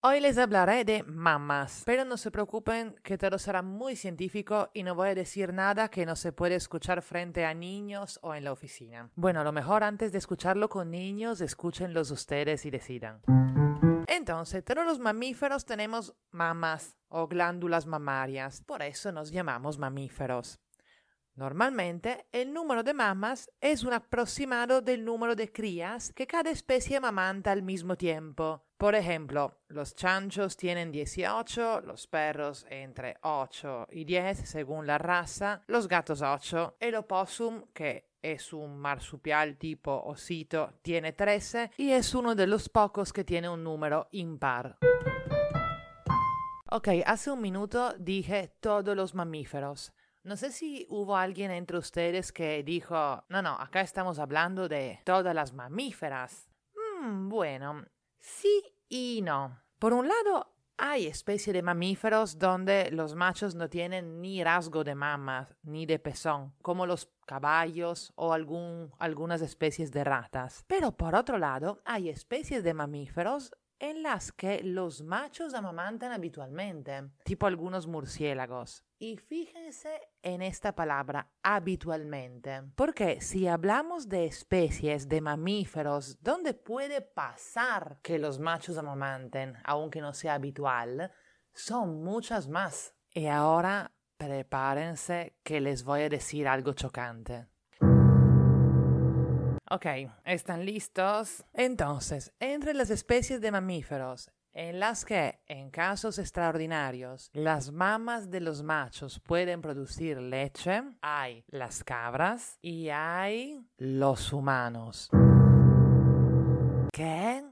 Hoy les hablaré de mamás, pero no se preocupen que todo será muy científico y no voy a decir nada que no se puede escuchar frente a niños o en la oficina. Bueno, a lo mejor antes de escucharlo con niños, escúchenlos ustedes y decidan. Entonces, todos los mamíferos tenemos mamas o glándulas mamarias, por eso nos llamamos mamíferos. Normalmente, el número de mamas es un aproximado del número de crías que cada especie amamanta al mismo tiempo. Por ejemplo, los chanchos tienen 18, los perros entre 8 y 10 según la raza, los gatos 8, el opossum, que es un marsupial tipo osito, tiene 13 y es uno de los pocos que tiene un número impar. Ok, hace un minuto dije todos los mamíferos. No sé si hubo alguien entre ustedes que dijo, no, no, acá estamos hablando de todas las mamíferas. Mm, bueno, sí y no. Por un lado, hay especies de mamíferos donde los machos no tienen ni rasgo de mama ni de pezón, como los caballos o algunas especies de ratas. Pero por otro lado, hay especies de mamíferos en las que los machos amamantan habitualmente, tipo algunos murciélagos. Y fíjense en esta palabra habitualmente, porque si hablamos de especies de mamíferos donde puede pasar que los machos amamanten, aunque no sea habitual, son muchas más. Y ahora prepárense que les voy a decir algo chocante. Ok, ¿están listos? Entonces, entre las especies de mamíferos en las que, en casos extraordinarios, las mamas de los machos pueden producir leche, hay las cabras y hay los humanos. ¿Qué?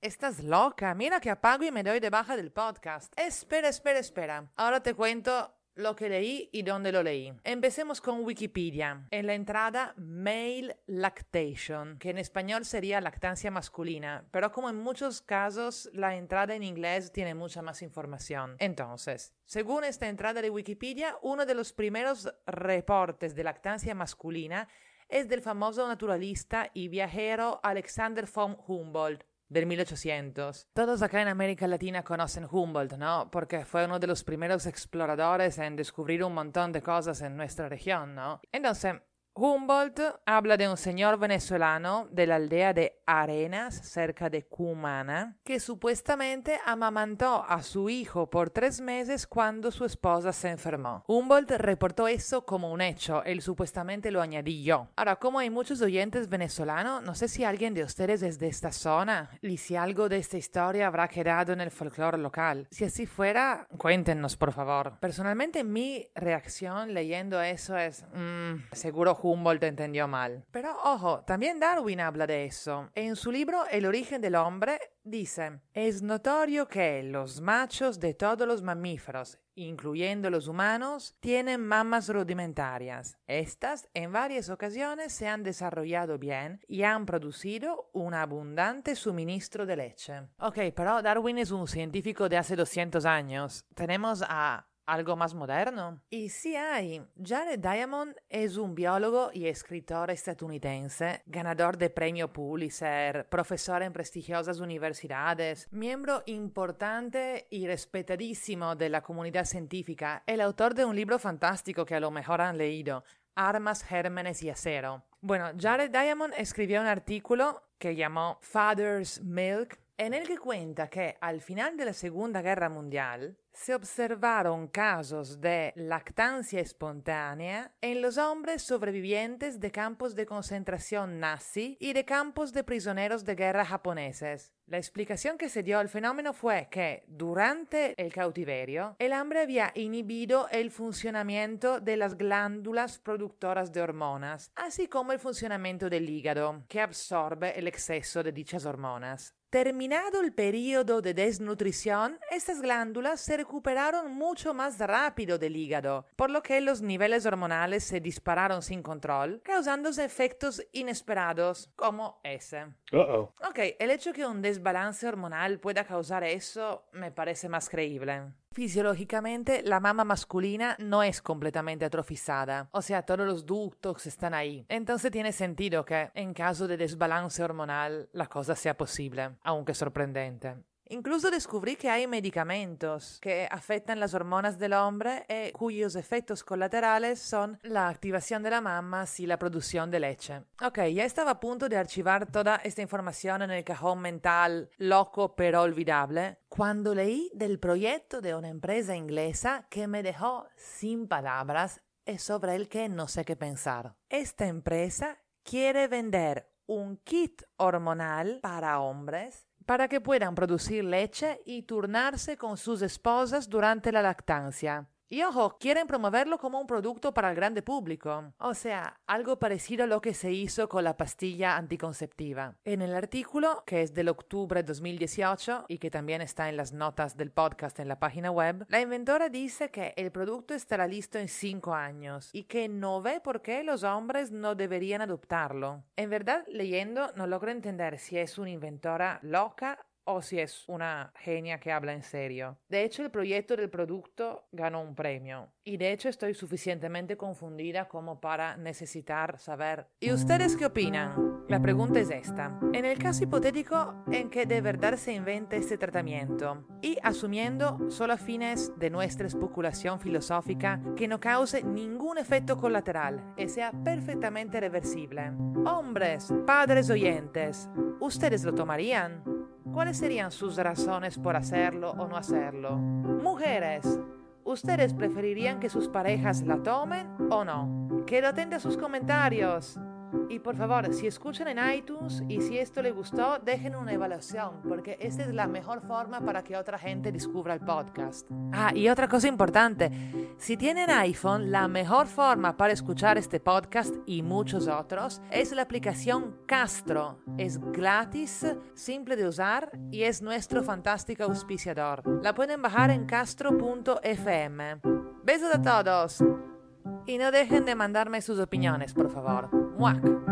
Estás loca. Mira que apago y me doy de baja del podcast. Espera, espera, espera. Ahora te cuento lo que leí y dónde lo leí. Empecemos con Wikipedia. En la entrada, male lactation, que en español sería lactancia masculina, pero como en muchos casos la entrada en inglés tiene mucha más información. Entonces, según esta entrada de Wikipedia, uno de los primeros reportes de lactancia masculina es del famoso naturalista y viajero Alexander von Humboldt, del 1800. Todos acá en América Latina conocen Humboldt, ¿no? Porque fue uno de los primeros exploradores en descubrir un montón de cosas en nuestra región, ¿no? Entonces, Humboldt habla de un señor venezolano de la aldea de Arenas, cerca de Cumana, que supuestamente amamantó a su hijo por tres meses cuando su esposa se enfermó. Humboldt reportó eso como un hecho, él supuestamente lo añadí yo. Ahora, como hay muchos oyentes venezolanos, no sé si alguien de ustedes es de esta zona y si algo de esta historia habrá quedado en el folclore local. Si así fuera, cuéntenos, por favor. Personalmente, mi reacción leyendo eso es, mmm, seguro Humboldt entendió mal. Pero ojo, también Darwin habla de eso. En su libro El origen del hombre dice, es notorio que los machos de todos los mamíferos, incluyendo los humanos, tienen mamas rudimentarias. Estas en varias ocasiones se han desarrollado bien y han producido un abundante suministro de leche. Ok, pero Darwin es un científico de hace 200 años. Tenemos a algo más moderno. Y sí hay. Jared Diamond es un biólogo y escritor estadounidense, ganador de premio Pulitzer, profesor en prestigiosas universidades, miembro importante y respetadísimo de la comunidad científica, el autor de un libro fantástico que a lo mejor han leído, Armas, Gérmenes y Acero. Bueno, Jared Diamond escribió un artículo que llamó Father's Milk en el que cuenta que al final de la Segunda Guerra Mundial se observaron casos de lactancia espontánea en los hombres sobrevivientes de campos de concentración nazi y de campos de prisioneros de guerra japoneses. La explicación que se dio al fenómeno fue que durante el cautiverio el hambre había inhibido el funcionamiento de las glándulas productoras de hormonas, así como el funcionamiento del hígado, que absorbe el exceso de dichas hormonas. Terminado el periodo de desnutrición, estas glándulas se recuperaron mucho más rápido del hígado, por lo que los niveles hormonales se dispararon sin control, causando efectos inesperados como ese. Uh-oh. Ok, el hecho que un desbalance hormonal pueda causar eso me parece más creíble. Fisiológicamente, la mama masculina no es completamente atrofizada, o sea, todos los ductos están ahí. Entonces tiene sentido que, en caso de desbalance hormonal, la cosa sea posible, aunque sorprendente. Incluso descubrí que hay medicamentos que afectan las hormonas del hombre y cuyos efectos colaterales son la activación de la mama y la producción de leche. Ok, ya estaba a punto de archivar toda esta información en el cajón mental loco pero olvidable cuando leí del proyecto de una empresa inglesa que me dejó sin palabras y sobre el que no sé qué pensar. Esta empresa quiere vender un kit hormonal para hombres para que puedan producir leche y turnarse con sus esposas durante la lactancia. Y ojo, quieren promoverlo como un producto para el grande público, o sea, algo parecido a lo que se hizo con la pastilla anticonceptiva. En el artículo, que es del octubre de 2018 y que también está en las notas del podcast en la página web, la inventora dice que el producto estará listo en 5 años y que no ve por qué los hombres no deberían adoptarlo. En verdad, leyendo, no logro entender si es una inventora loca o si es una genia que habla en serio. De hecho, el proyecto del producto ganó un premio y de hecho estoy suficientemente confundida como para necesitar saber. ¿Y ustedes qué opinan? La pregunta es esta. En el caso hipotético en que de verdad se invente este tratamiento y asumiendo solo a fines de nuestra especulación filosófica que no cause ningún efecto colateral y sea perfectamente reversible. Hombres, padres oyentes, ¿ustedes lo tomarían? ¿Cuáles serían sus razones por hacerlo o no hacerlo? Mujeres, ¿ustedes preferirían que sus parejas la tomen o no? Quedo atenta a sus comentarios. Y por favor, si escuchan en iTunes y si esto les gustó, dejen una evaluación, porque esta es la mejor forma para que otra gente descubra el podcast. Ah, y otra cosa importante, si tienen iPhone, la mejor forma para escuchar este podcast y muchos otros es la aplicación Castro. Es gratis, simple de usar y es nuestro fantástico auspiciador. La pueden bajar en castro.fm. Besos a todos. Y no dejen de mandarme sus opiniones, por favor. Whack.